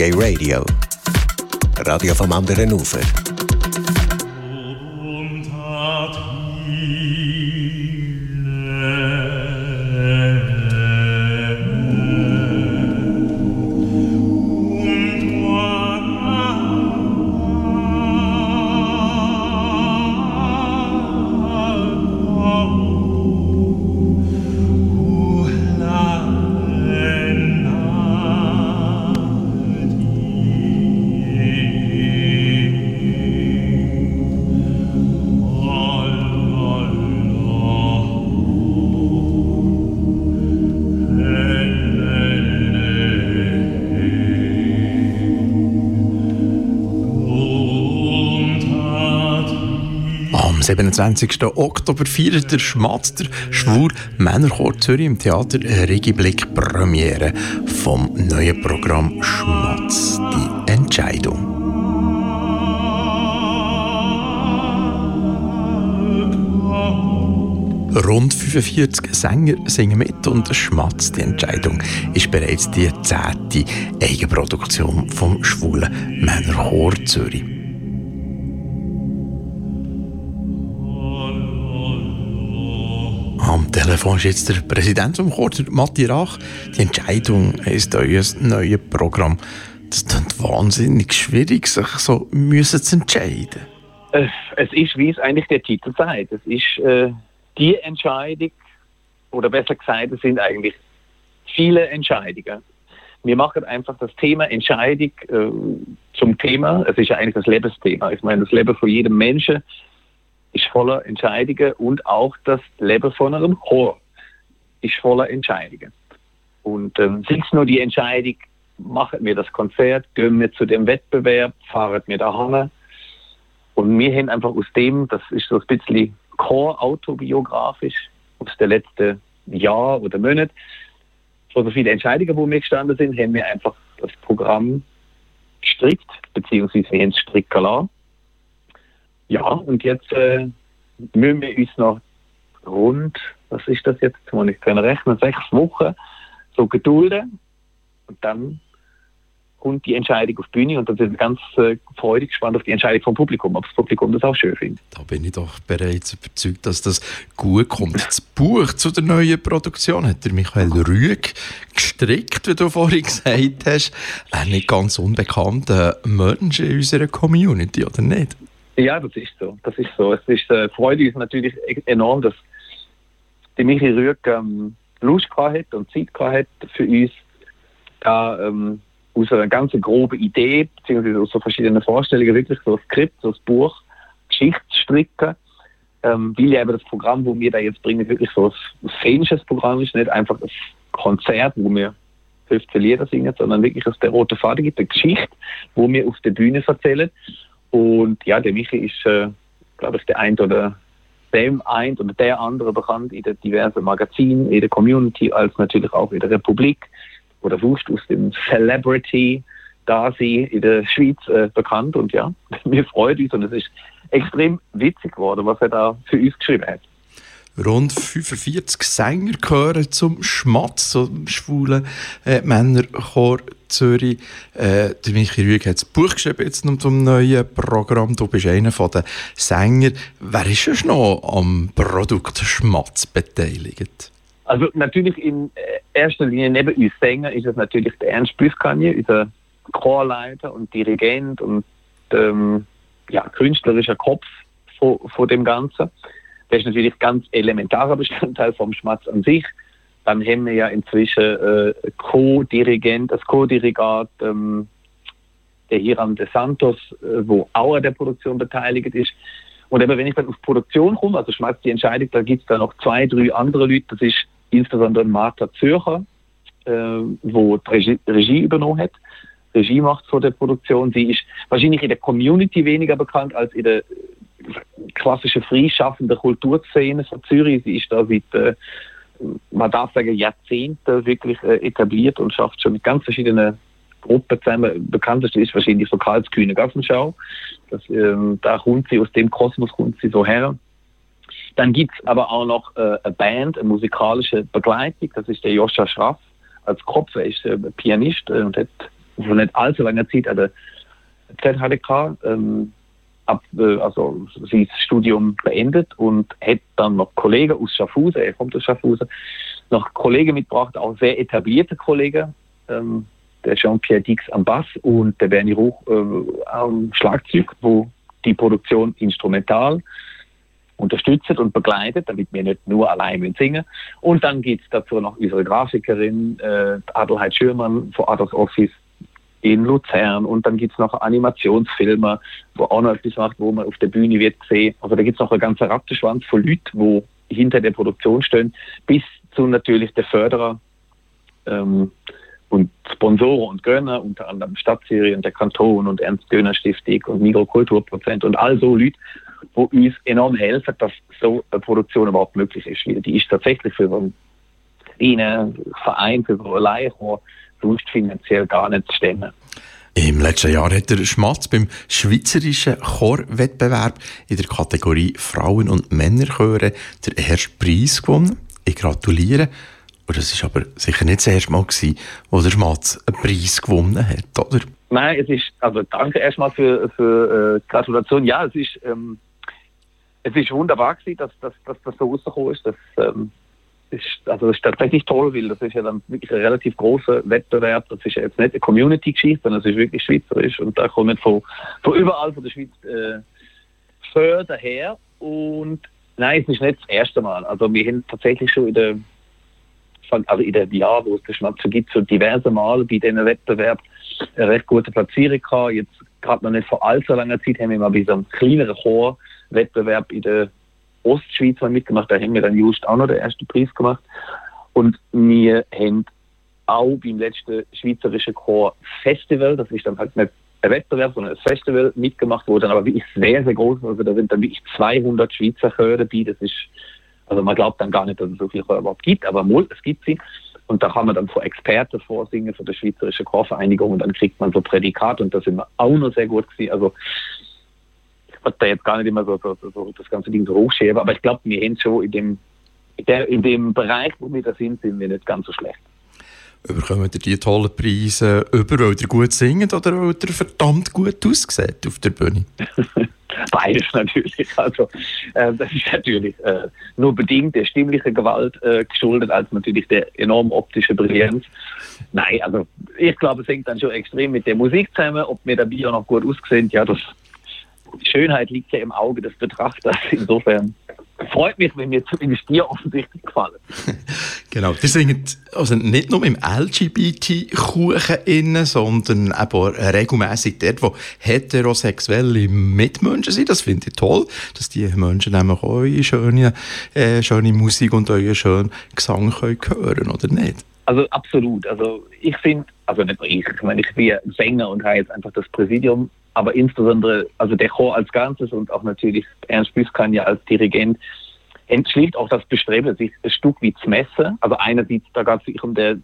Reggae Radio. Radio vom anderen Ufer. 27. Oktober feiert der Schmatz der Schwur Männerchor Zürich im Theater Regiblick Premiere vom neuen Programm Schmatz, die Entscheidung. Rund 45 Sänger singen mit und Schmatz, die Entscheidung, ist bereits die zehnte Eigenproduktion vom schwulen Männerchor Zürich. Am Telefon ist jetzt der Präsident vom Chor, Matti Rach. Die Entscheidung ist euer neues Programm. Das klingt wahnsinnig schwierig, sich so müssen zu entscheiden. Es ist, wie es eigentlich der Titel sagt. Es ist äh, die Entscheidung, oder besser gesagt, es sind eigentlich viele Entscheidungen. Wir machen einfach das Thema Entscheidung äh, zum Thema. Es ist ja eigentlich das Lebensthema. Ich meine, das Leben von jedem Menschen ist voller Entscheidungen und auch das Leben von einem Chor ist voller Entscheidungen. Und ähm, sind es nur die Entscheidung, machen wir das Konzert, gehen wir zu dem Wettbewerb, fahren wir dahin. Und wir haben einfach aus dem, das ist so ein bisschen Chor-autobiografisch, aus den letzten Jahren oder Monaten, so viele Entscheidungen, wo wir gestanden sind, haben wir einfach das Programm gestrickt, beziehungsweise wir haben es stricken lassen. Ja, und jetzt äh, müssen wir uns noch rund, was ist das jetzt, muss ich können rechnen, sechs Wochen so gedulden und dann kommt die Entscheidung auf die Bühne und dann sind wir ganz äh, freudig gespannt auf die Entscheidung vom Publikum, ob das Publikum das auch schön findet. Da bin ich doch bereits überzeugt, dass das gut kommt. Das Buch zu der neuen Produktion hat der Michael Rüeg gestrickt, wie du vorhin gesagt hast. Ein nicht ganz unbekannter Mensch in unserer Community, oder nicht? Ja, das ist so. Das ist so. Es ist äh, freut uns natürlich enorm, dass die Michi Rüeg ähm, Lust hat und Zeit hat für uns, da ähm, aus einer ganz groben Idee, beziehungsweise aus so verschiedenen Vorstellungen, wirklich so ein Skript, so ein Buch, Geschichte zu stricken. Ähm, weil eben das Programm, wo wir da jetzt bringen, wirklich so ein szenisches Programm ist, nicht einfach ein Konzert, wo wir 15 Lieder singen, sondern wirklich aus der roten Faden gibt, eine Geschichte, wo wir auf der Bühne erzählen. Und ja, der Michi ist, äh, glaube ich, der ein oder dem ein oder der andere bekannt in den diversen Magazinen, in der Community, als natürlich auch in der Republik oder wurscht aus dem Celebrity da sie in der Schweiz äh, bekannt und ja, wir freuen uns und es ist extrem witzig geworden, was er da für uns geschrieben hat. Rund 45 Sänger gehören zum Schmatz, zum schwulen äh, Männerchor Zürich. Äh, der Michi Rüeg hat das Buch geschrieben jetzt noch zum neuen Programm. Du bist einer der Sänger. Wer ist schon noch am Produkt Schmatz beteiligt? Also natürlich in erster Linie neben uns Sänger ist es natürlich der Ernst Büskanje, unser Chorleiter und Dirigent und ähm, ja, künstlerischer Kopf von, von dem Ganzen. Der ist natürlich ganz elementarer Bestandteil vom Schmatz an sich. Dann haben wir ja inzwischen äh, Co-Dirigent, das Co-Dirigat, ähm, der Hiram de Santos, äh, wo auch an der Produktion beteiligt ist. Und wenn ich dann auf Produktion komme, also Schmatz die Entscheidung, da gibt es da noch zwei, drei andere Leute, das ist insbesondere Martha Zürcher, äh, wo die Regie, Regie übernommen hat. Regie macht vor der Produktion. Sie ist wahrscheinlich in der Community weniger bekannt als in der klassischen freischaffenden Kulturszene von Zürich. Sie ist da seit, äh, man darf sagen, Jahrzehnten wirklich äh, etabliert und schafft schon mit ganz verschiedenen Gruppen zusammen. Bekannteste ist wahrscheinlich so Karlskühne Gassenschau. Das, ähm, da kommt sie, aus dem Kosmos kommt sie so her. Dann gibt es aber auch noch äh, eine Band, eine musikalische Begleitung. Das ist der Joscha Schraff als Kopf. Er ist äh, Pianist äh, und hat vor nicht allzu langer Zeit an der ZHDK ähm, ab, äh, also sein Studium beendet und hat dann noch Kollegen aus Schaffhausen, er kommt aus Schaffhausen, noch Kollegen mitgebracht, auch sehr etablierte Kollegen, ähm, der Jean-Pierre Dix am Bass und der Bernie Ruch äh, am Schlagzeug, wo die Produktion instrumental unterstützt und begleitet, damit wir nicht nur allein singen. Und dann gibt es dazu noch unsere Grafikerin äh, Adelheid Schürmann von Adolf Office in Luzern und dann gibt es noch Animationsfilme, wo auch noch etwas macht, wo man auf der Bühne wird sehen. Also da gibt es noch einen ganzen Rattenschwanz von Leuten, wo hinter der Produktion stehen, bis zu natürlich der Förderer ähm, und Sponsoren und Gönner, unter anderem Stadtserien, der Kanton und Ernst Göner Stiftung und Mikrokulturprozent und all so Leute, wo uns enorm helfen, dass so eine Produktion überhaupt möglich ist. Die ist tatsächlich für einen kleinen Verein, für so einen Leihchor sonst finanziell gar nicht zu stemmen. Im letzten Jahr hat der Schmatz beim Schweizerischen Chorwettbewerb in der Kategorie Frauen- und Männerchöre den ersten Preis gewonnen. Ich gratuliere. Und das war aber sicher nicht das erste Mal, gewesen, wo der Schmatz einen Preis gewonnen hat, oder? Nein, es ist, also danke erstmal für, für äh, Gratulation. Ja, es ist, ähm, es ist wunderbar gewesen, dass, dass, dass das so rausgekommen ist. Dass, ähm, ist, also das ist tatsächlich toll, weil das ist ja dann wirklich ein relativ großer Wettbewerb. Das ist ja jetzt nicht eine Community-Geschichte, sondern es ist wirklich schweizerisch und da kommen von, von überall von der Schweiz äh, Förder her. Und nein, es ist nicht das erste Mal. Also wir haben tatsächlich schon in der also in dem Jahr, wo es den Schmatzer gibt, so diverse Mal bei diesen Wettbewerben eine recht gute Platzierung gehabt. Jetzt gerade noch nicht vor allzu langer Zeit haben wir mal bei so einem kleineren Chorwettbewerb in der Ostschweiz mal mitgemacht. Da haben wir dann just auch noch den ersten Preis gemacht. Und wir haben auch beim letzten Schweizerischen Chor Festival, das ist dann halt nicht ein Wettbewerb, sondern ein Festival mitgemacht, wo dann aber wirklich sehr, sehr groß Also da sind dann wirklich 200 Schweizer Chöre dabei. Das ist, also man glaubt dann gar nicht, dass es so viele Chöre überhaupt gibt, aber mal, es gibt sie. Und da kann man dann vor Experten vorsingen, von der Schweizerischen Chorvereinigung und dann kriegt man so Prädikat und da sind wir auch noch sehr gut gewesen. Also was da jetzt gar nicht immer so, so, so das ganze Ding so hochschieben, aber ich glaube, wir haben schon in dem, in, der, in dem Bereich, wo wir da sind, sind wir nicht ganz so schlecht. Überkommt ihr die tollen Preise über, weil ihr gut singt oder weil ihr verdammt gut aussieht auf der Bühne? Beides natürlich. Also, äh, das ist natürlich äh, nur bedingt der stimmlichen Gewalt äh, geschuldet, als natürlich der enorm optischen Brillanz. Nein, also ich glaube, es hängt dann schon extrem mit der Musik zusammen. Ob mir dabei auch noch gut aussehen, ja, das Schönheit liegt ja im Auge des Betrachters. Insofern freut mich, wenn mir zumindest dir offensichtlich gefallen. genau, die singen also nicht nur im LGBT-Kuchen sondern auch regelmäßig dort, wo heterosexuelle Mitmenschen sind. Das finde ich toll, dass die Menschen nämlich eure schöne, äh, schöne Musik und euren schönen Gesang können hören oder nicht? Also absolut. Also ich finde, also nicht nur ich, ich meine, ich bin Sänger und habe jetzt einfach das Präsidium aber insbesondere also der Chor als Ganzes und auch natürlich Ernst Büskan ja als Dirigent entschließt auch das Bestreben, sich ein Stück wie zu messen. Also einerseits, da gab es um der,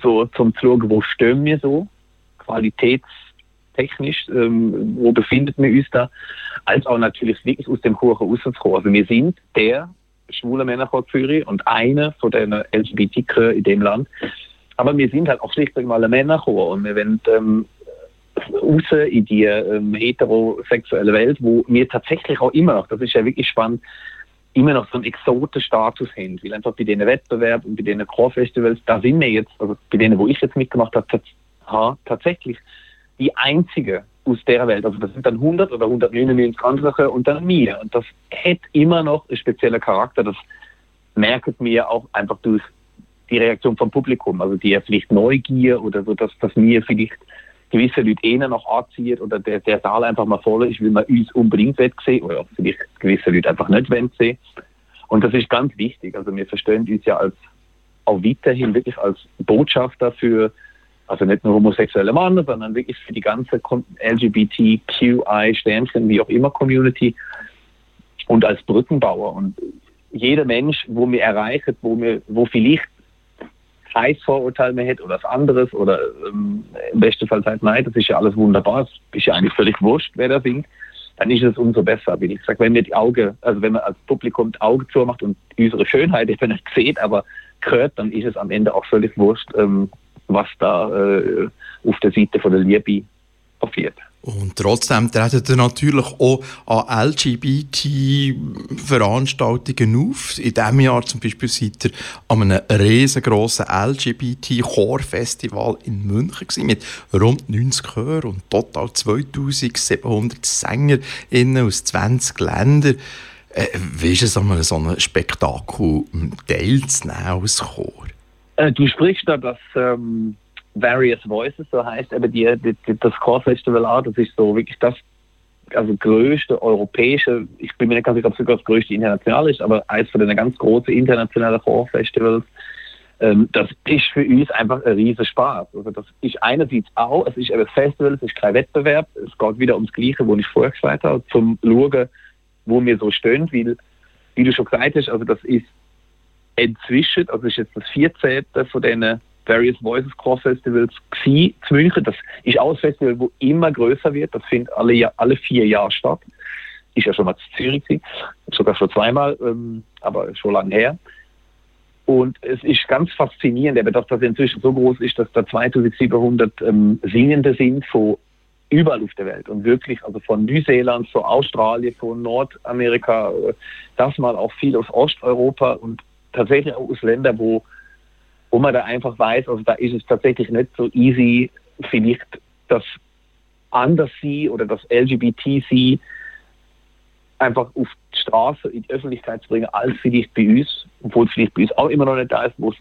so zum zu schauen, wo stehen wir so, qualitätstechnisch, ähm, wo befindet wir uns da, als auch natürlich wirklich aus dem Chor rauszukommen. Also wir sind der schwule Männerchor Zürich und einer von den LGBT in dem Land. Aber wir sind halt auch schlichtweg mal ein Männerchor und wir wollen ähm, raus in die ähm, heterosexuelle Welt, wo wir tatsächlich auch immer noch, das ist ja wirklich spannend, immer noch so einen Exotenstatus haben. Weil einfach bei diesen Wettbewerben und bei diesen Chorfestivals, da sind wir jetzt, also bei denen, wo ich jetzt mitgemacht habe, tatsächlich die einzige aus der Welt. Also das sind dann 100 oder 199 andere und dann mir. Und das hat immer noch einen speziellen Charakter. Das merkt mir auch einfach durch die Reaktion vom Publikum. Also die vielleicht Neugier oder so, dass, dass mir vielleicht gewisse Leute eher noch anziehen oder der, der Saal einfach mal voll ist, weil man uns unbedingt sehen oder vielleicht gewisse Leute einfach nicht sehen Und das ist ganz wichtig. Also wir verstehen uns ja als auch weiterhin wirklich als Botschafter für also nicht nur homosexuelle Männer, sondern wirklich für die ganze LGBTQI Sternchen, wie auch immer Community und als Brückenbauer und jeder Mensch, wo wir erreichen, wo wir, wo vielleicht Scheißvorurteil mehr hätte oder was anderes oder ähm, im besten Fall sagt, nein, das ist ja alles wunderbar, es ist ja eigentlich völlig wurscht, wer da singt, dann ist es umso besser, wie ich sage. Wenn wir die Augen, also wenn man als Publikum die Augen zumacht und unsere Schönheit eben nicht sieht, aber hört, dann ist es am Ende auch völlig wurscht, ähm, was da äh, auf der Seite von der Liebe passiert. Und trotzdem treten ihr natürlich auch an LGBT-Veranstaltungen auf. In diesem Jahr zum Beispiel seid ihr an einem riesengroßen LGBT-Chorfestival in München gewesen, mit rund 90 Chören und total 2700 SängerInnen aus 20 Ländern. Äh, wie ist es, an so einem Spektakel teilzunehmen als Chor? Äh, du sprichst da das... Ähm Various Voices, so heißt eben die, die, das Core Festival auch, das ist so wirklich das also größte europäische, ich bin mir nicht ganz sicher, ob es sogar das größte international ist, aber eines von den ganz großen internationalen Core-Festivals. Ähm, das ist für uns einfach ein riesen Spaß. Also das ist einerseits auch, es ist ein Festival, es ist kein Wettbewerb, es geht wieder ums Gleiche, wo ich vorher gesagt habe, zum Schauen, wo wir so stehen, weil, wie du schon gesagt hast, also das ist inzwischen, also das ist jetzt das 14. von diesen Various Voices Core Festivals gewesen, zu München. Das ist auch ein Festival, das immer größer wird. Das findet alle, alle vier Jahre statt. Ist ja schon mal zu Zürich gewesen, sogar schon zweimal, ähm, aber schon lange her. Und es ist ganz faszinierend, dass das inzwischen so groß ist, dass da 2700 ähm, Singende sind von überall auf der Welt und wirklich, also von Neuseeland, von Australien, von Nordamerika, äh, das mal auch viel aus Osteuropa und tatsächlich auch aus Ländern, wo wo man da einfach weiß, also da ist es tatsächlich nicht so easy, vielleicht das anders sie oder das LGBT sie einfach auf die Straße, in die Öffentlichkeit zu bringen, als vielleicht bei uns, obwohl es vielleicht bei uns auch immer noch nicht da ist, wo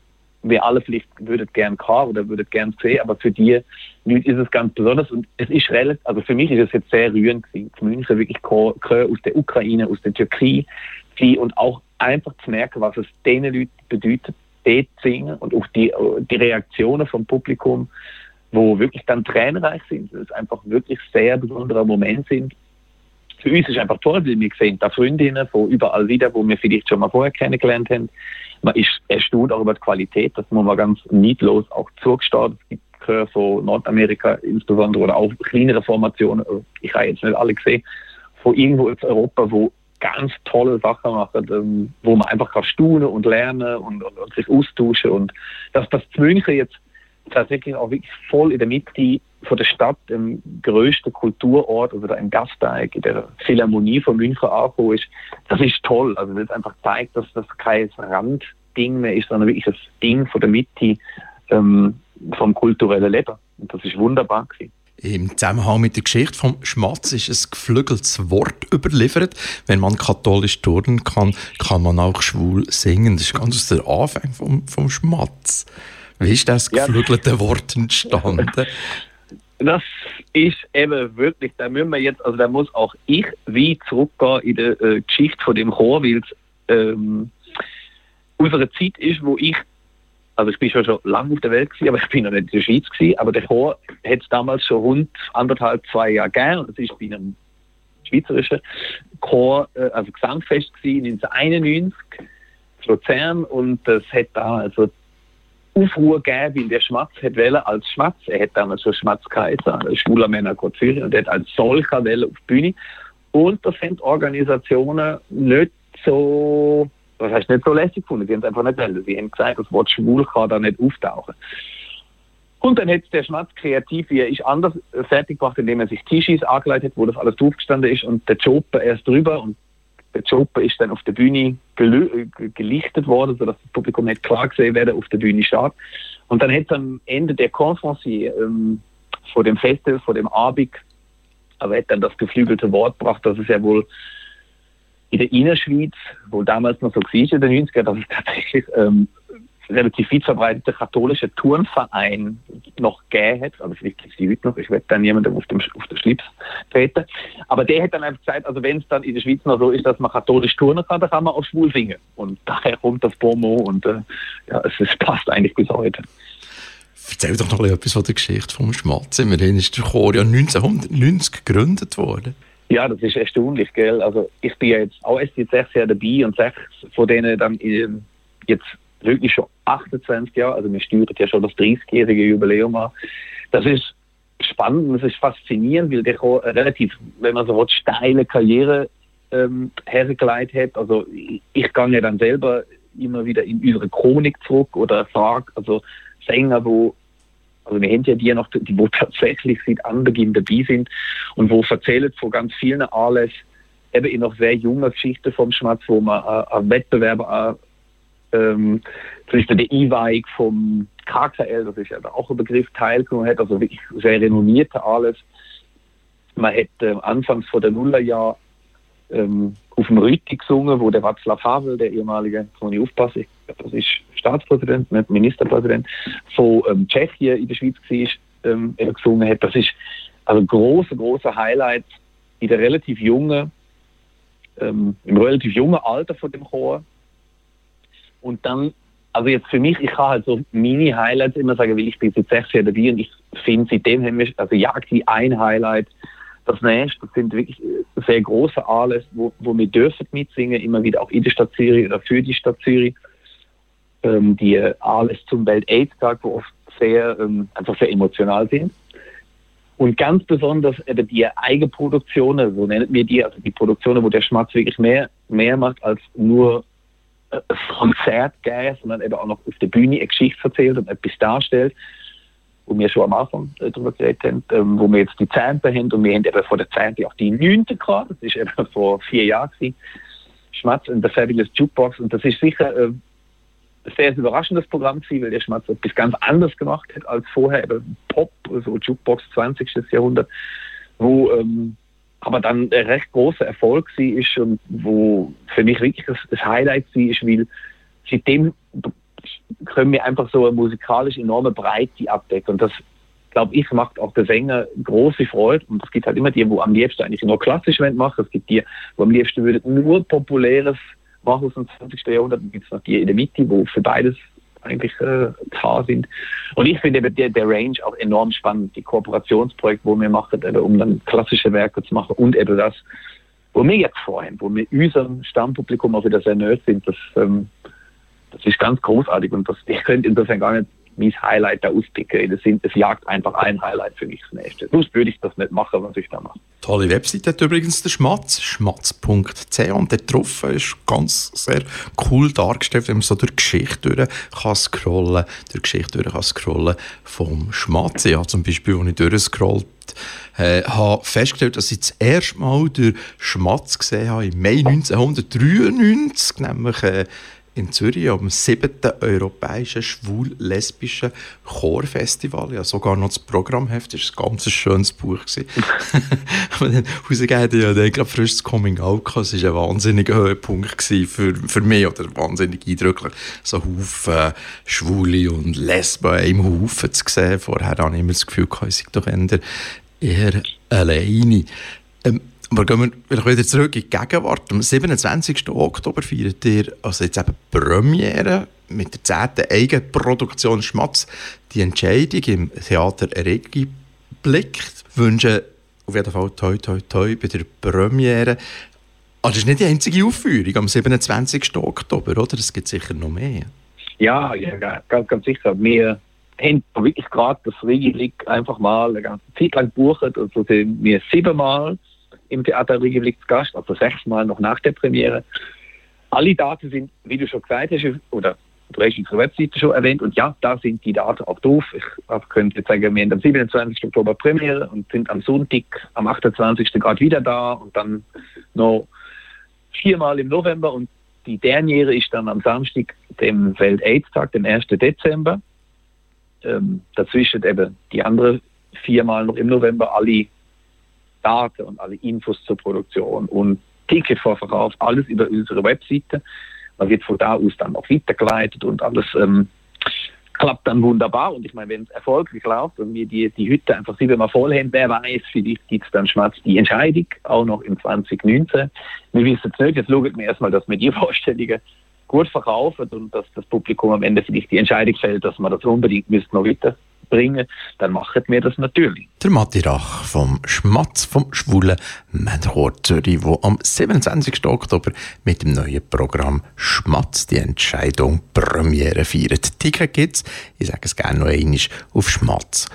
wir alle vielleicht würden gern haben oder würden gern sehen, aber für die Leute ist es ganz besonders und es ist relativ, also für mich ist es jetzt sehr rührend gewesen, München wirklich aus der Ukraine, aus der Türkei und auch einfach zu merken, was es denen Leuten bedeutet, dort singen und auch die, die Reaktionen vom Publikum, wo wirklich dann tränenreich sind, es einfach wirklich sehr besondere Momente sind. Für uns ist einfach toll, weil wir sehen da Freundinnen von überall wieder, wo wir vielleicht schon mal vorher kennengelernt haben. Man ist erstaunt auch über die Qualität, das muss man ganz niedlos auch zugestehen. Es gibt Chöre von Nordamerika insbesondere oder auch kleinere Formationen, ich habe jetzt nicht alle gesehen, von irgendwo in Europa, wo ganz tolle Sachen machen, ähm, wo man einfach kann staunen und lernen und, und, und sich austauschen. Und dass das München jetzt tatsächlich auch wirklich voll in der Mitte von der Stadt, im größten Kulturort, da im Gasteig, in der Philharmonie von München angekommen ist, das ist toll. Also das einfach zeigt, dass das kein Randding mehr ist, sondern wirklich das Ding von der Mitte ähm, vom kulturellen Leben. Und das ist wunderbar gewesen. Im Zusammenhang mit der Geschichte vom Schmatz ist ein geflügeltes Wort überliefert. Wenn man katholisch turnen kann, kann man auch schwul singen. Das ist ganz aus der Anfang vom, vom Schmatz. Wie ist das geflügelte ja. Wort entstanden? Das ist eben wirklich, da müssen wir jetzt, also da muss auch ich wie zurückgehen in der äh, Geschichte von dem Chor, weil es ähm, unsere Zeit ist, wo ich also ich bin schon, schon lange auf der Welt gewesen, aber ich bin noch nicht in der Schweiz gewesen. Aber der Chor hat es damals schon rund anderthalb, zwei Jahre gegeben. Das ist bei einem schweizerischen Chor, äh, also Gesangfest gewesen, 1991 in Luzern. Und das hat da also Aufruhr gegeben, weil der Schmatz hat wählen als Schmatz. Er hat damals schon Schmatz geheißen, schwuler Männer Gott Zürich, und er hat als solcher wählen auf die Bühne. Und das sind Organisationen nicht so das hast du nicht so lässig gefunden. Sie haben es einfach nicht wollen. Sie haben gesagt, das Wort schwul kann da nicht auftauchen. Und dann hat der Schmatz kreativ, wie er ist, anders fertig gemacht, indem er sich Tischis angeleitet hat, wo das alles draufgestanden ist und der Joper erst drüber und der Joper ist dann auf der Bühne gelichtet worden, sodass das Publikum nicht klar gesehen wer auf der Bühne steht. Und dann hat es am Ende der Konferencier ähm, vor dem Festival, vor dem Abend, aber hat dann das geflügelte Wort gebracht, dass es ja wohl in der Innerschweiz, wo damals noch so war in den 90er, dass es tatsächlich ähm, relativ weit verbreitete katholische Turnverein noch gegeben hat. Also vielleicht gibt es die heute noch, ich werde dann jemandem auf, dem, auf den Schlips treten. Aber der hat dann einfach gesagt, also wenn es dann in der Schweiz noch so ist, dass man katholisch turnen kann, dann kann man auch schwul singen. Und daher kommt das Promo und äh, ja, es, es passt eigentlich bis heute. Erzähl doch noch etwas von der Geschichte vom Schmatz. Immerhin ist der Chor ja 1990 gegründet worden. Ja, das ist erstaunlich, gell? Also ich bin ja jetzt auch erst jetzt sechs Jahre dabei und sechs von denen dann jetzt wirklich schon 28 Jahre, also wir steuern ja schon das 30-jährige Jubiläum an. Das ist spannend es ist faszinierend, weil der relativ, wenn man so will, steile Karriere ähm, hergeleitet hat. Also ich, ich gehe ja dann selber immer wieder in unsere Chronik zurück oder frage, also Sänger, wo Also wir haben ja die noch, die wo tatsächlich seit Anbeginn dabei sind und wo erzählen von ganz vielen Anlässen, eben in noch sehr junger Geschichte vom Schmatz, wo man äh, an Wettbewerben, äh, ähm, zum Beispiel die Einweihung vom KKL, das ist ja auch ein Begriff, teilgenommen hat, also wirklich sehr renommierte alles. Man hat äh, anfangs vor der Nullerjahr ähm, auf dem Rütti gesungen, wo der Václav Havel, der ehemalige, muss ich aufpassen, das ist Staatspräsident, nicht Ministerpräsident, von ähm, Tschechien in der Schweiz war, ähm, gesungen hat. Das ist also ein großer, großer Highlight in der relativ jungen, ähm, im relativ jungen Alter von dem Chor. Und dann, also jetzt für mich, ich kann halt so Mini-Highlights immer sagen, weil ich bin jetzt sechs Jahre dabei und ich finde, seitdem haben wir, also jagt wie ein Highlight das nächste, das sind wirklich sehr große Anlässe, wo, wo wir dürfen mitsingen, immer wieder auch in der Stadt Zürich oder für die Stadt Zürich. Ähm, die Anlässe zum Welt-AIDS-Tag, wo oft sehr, ähm, einfach sehr emotional sind. Und ganz besonders eben die Eigenproduktionen, so nennen wir die, also die Produktionen, wo der Schmatz wirklich mehr, mehr macht als nur ein Konzert geben, sondern eben auch noch auf der Bühne eine Geschichte erzählt und etwas darstellt wo wir schon am Anfang äh, darüber geredet haben, ähm, wo wir jetzt die Zehnte haben und wir haben eben vor der Zehnte auch die Neunte gehabt, das ist eben vor vier Jahren gewesen. Schmatz und der Fabulous Jukebox und das ist sicher äh, sehr überraschendes Programm gewesen, weil der Schmatz etwas ganz anderes gemacht hat als vorher, eben Pop, also Jukebox 20. Jahrhundert, wo ähm, aber dann ein recht großer Erfolg war ist und wo für mich wirklich das, das Highlight war, ist, weil seitdem können wir einfach so eine musikalisch enorme Breite abdecken. Und das, glaube ich, macht auch der Sänger große Freude. Und es gibt halt immer die, wo am liebsten eigentlich nur klassisch machen. Es gibt die, wo am liebsten würden nur populäres machen aus dem 20. Jahrhundert. Gibt es noch die in der Mitte, wo für beides eigentlich äh, da sind. Und ich finde eben der, der Range auch enorm spannend. Die Kooperationsprojekte, wo wir machen, eben, um dann klassische Werke zu machen und eben das, wo wir jetzt vorhin, wo wir unserem Stammpublikum auch wieder sehr nahe sind, das ähm, das ist ganz großartig und das, ich könnte insofern gar nicht mein Highlight da auspicken. Das, das jagt einfach ein Highlight für mich das nächste. Sonst würde ich das nicht machen, was ich da mache. Tolle Webseite hat übrigens der Schmatz, schmatz.ch und der drauf ist ganz sehr cool dargestellt, wenn man so durch die Geschichte durch kann scrollen, durch Geschichte durch kann scrollen vom Schmatz. Ja, zum Beispiel, als ich durchscrollt äh, habe festgestellt, dass ich das erste Mal durch Schmatz gesehen habe im Mai 1993, nämlich äh, in Zürich am 7. Europäischen Schwul-Lesbischen Chorfestival. Ja, sogar noch das Programmheft, das war ein ganz schönes Buch. Aber dann rausgegeben, ja, dann gerade frisch das Coming Out gehabt. Das war ein wahnsinniger Höhepunkt für, für mich, oder wahnsinnig eindrücklich, so Haufen Schwule und Lesben im Haufen zu sehen. Vorher hatte ich immer das Gefühl, ich sei doch eher alleine. Ähm, aber gehen wir wieder zurück in die Gegenwart. Am 27. Oktober feiert ihr also jetzt eben Premiere mit der 10. Eigenproduktion Schmatz die Entscheidung im Theater Regi blickt. Wünsche auf jeden Fall toi toi toi bei der Premiere. Aber das ist nicht die einzige Aufführung am 27. Oktober, oder? Es gibt sicher noch mehr. Ja, ja ganz, ganz sicher. Wir haben wirklich gerade das Regi einfach mal eine ganze Zeit lang gebucht. Also sind wir siebenmal im Theater Republik zu Gast, also sechsmal noch nach der Premiere. Alle Daten sind, wie du schon gesagt hast, oder du hast unsere Webseite schon erwähnt, und ja, da sind die Daten auch drauf. Ich könnte jetzt sagen, wir haben am 27. Oktober Premiere und sind am Sonntag, am 28. gerade wieder da und dann noch viermal im November und die Derniere ist dann am Samstag, dem Welt-AIDS-Tag, dem 1. Dezember. Ähm, dazwischen eben die anderen viermal noch im November alle Daten und alle Infos zur Produktion und Ticketvorverkauf, alles über unsere Webseite. Man wird von da aus dann auch weitergeleitet und alles ähm, klappt dann wunderbar. Und ich meine, wenn es erfolgreich läuft und wir die, die Hütte einfach siebenmal voll haben, wer weiß, vielleicht gibt es dann schmerz die Entscheidung, auch noch im 2019. Wir wissen es nicht, jetzt schauen wir erstmal, dass wir die Vorstellungen gut verkaufen und dass das Publikum am Ende vielleicht die Entscheidung fällt, dass man das unbedingt noch weiter bringen, dann machen wir das natürlich. Der Matti Rach vom Schmatz vom Schwulen Männerchor Zürich, der am 27. Oktober mit dem neuen Programm Schmatz die Entscheidung Premiere feiert. Ticket gibt's, ich sage es gerne noch einmal, auf schmatz.ch.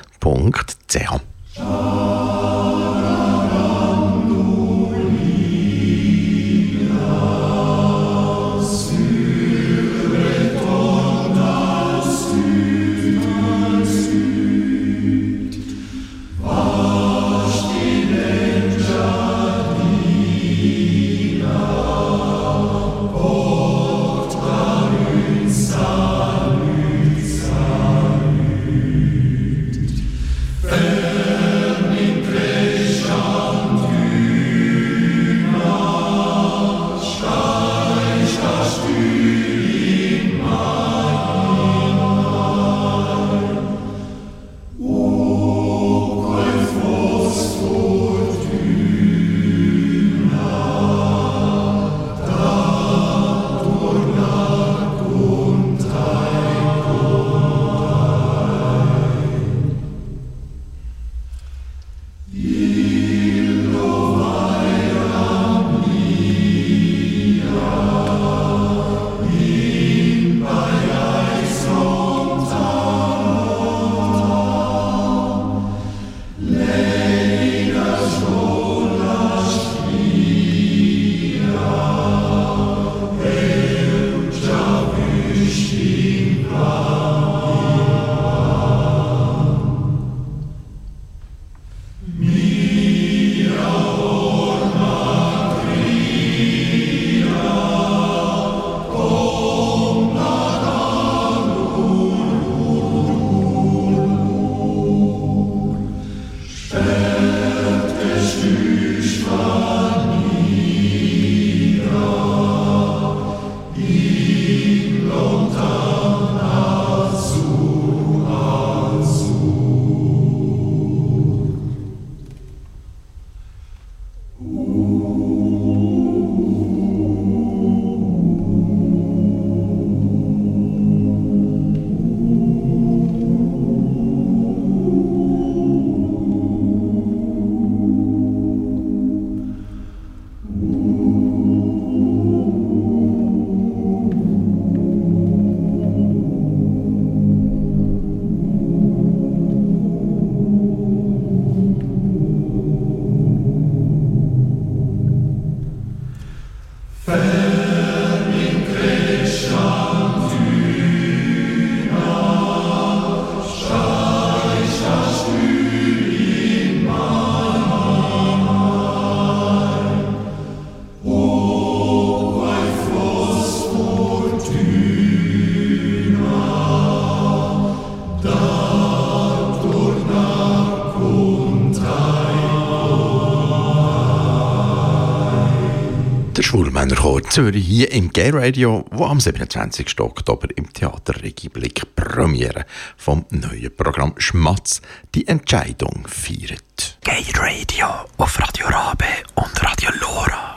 Berner Chor Zürich hier im Gay Radio, wo am 27. Oktober im Theater Regiblick Premiere vom neuen Programm Schmatz die Entscheidung feiert. Gay Radio auf Radio Rabe und Radio Lora.